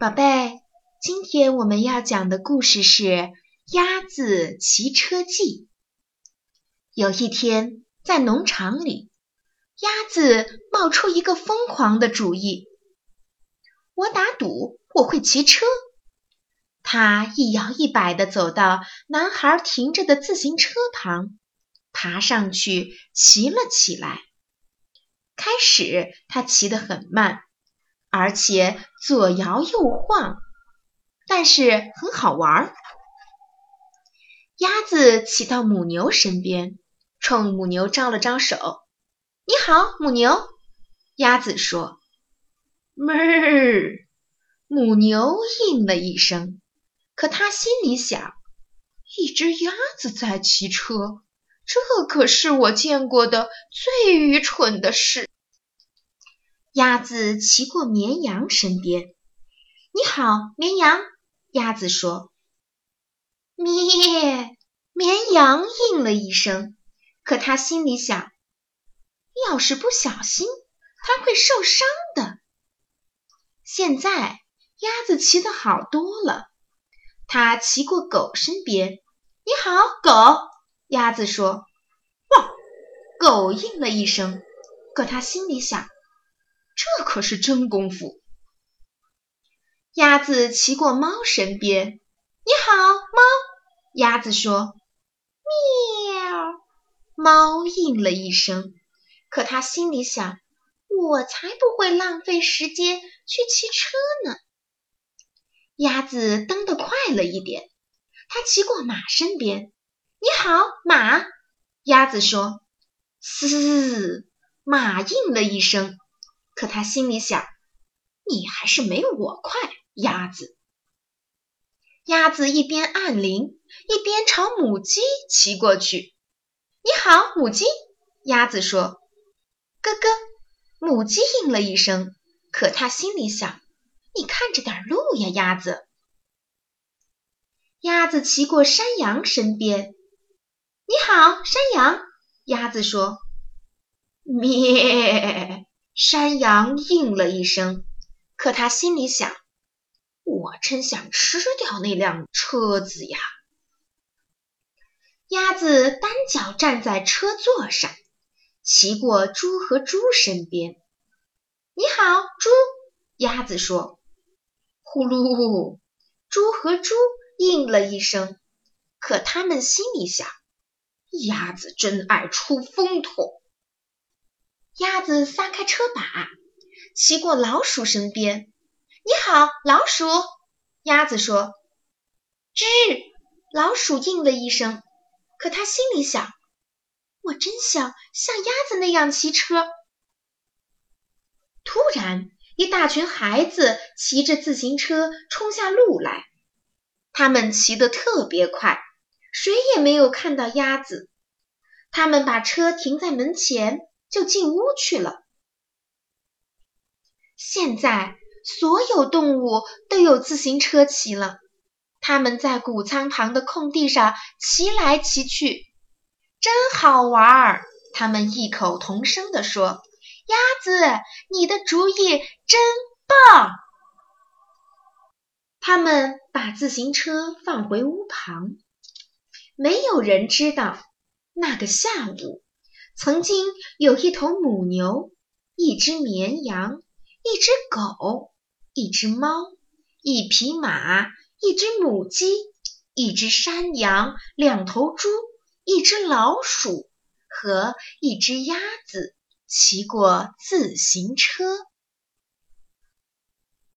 宝贝，今天我们要讲的故事是《鸭子骑车记》。有一天，在农场里，鸭子冒出一个疯狂的主意：“我打赌我会骑车。”它一摇一摆地走到男孩停着的自行车旁，爬上去骑了起来。开始，它骑得很慢。而且左摇右晃，但是很好玩儿。鸭子骑到母牛身边，冲母牛招了招手：“你好，母牛。”鸭子说：“哞。”母牛应了一声，可它心里想：“一只鸭子在骑车，这可是我见过的最愚蠢的事。”鸭子骑过绵羊身边，“你好，绵羊。”鸭子说。“咩！”绵羊应了一声，可它心里想：“要是不小心，它会受伤的。”现在鸭子骑得好多了，它骑过狗身边，“你好，狗。”鸭子说。“汪！”狗应了一声，可它心里想。可是真功夫。鸭子骑过猫身边，“你好，猫。”鸭子说，“喵。”猫应了一声，可它心里想：“我才不会浪费时间去骑车呢。”鸭子蹬得快了一点，它骑过马身边，“你好，马。”鸭子说，“嘶。”马应了一声。可他心里想：“你还是没我快，鸭子。”鸭子一边按铃，一边朝母鸡骑过去。“你好，母鸡。”鸭子说。“咯咯。”母鸡应了一声。可他心里想：“你看着点路呀，鸭子。”鸭子骑过山羊身边。“你好，山羊。”鸭子说。“咩。”山羊应了一声，可他心里想：“我真想吃掉那辆车子呀！”鸭子单脚站在车座上，骑过猪和猪身边。“你好，猪。”鸭子说。“呼噜！”猪和猪应了一声，可他们心里想：“鸭子真爱出风头。”鸭子撒开车把，骑过老鼠身边。“你好，老鼠。”鸭子说。“吱！”老鼠应了一声，可它心里想：“我真想像鸭子那样骑车。”突然，一大群孩子骑着自行车冲下路来，他们骑得特别快，谁也没有看到鸭子。他们把车停在门前。就进屋去了。现在所有动物都有自行车骑了，它们在谷仓旁的空地上骑来骑去，真好玩儿。他们异口同声地说：“鸭子，你的主意真棒！”他们把自行车放回屋旁。没有人知道那个下午。曾经有一头母牛，一只绵羊，一只狗，一只猫，一匹马，一只母鸡，一只山羊，两头猪，一只老鼠和一只鸭子骑过自行车。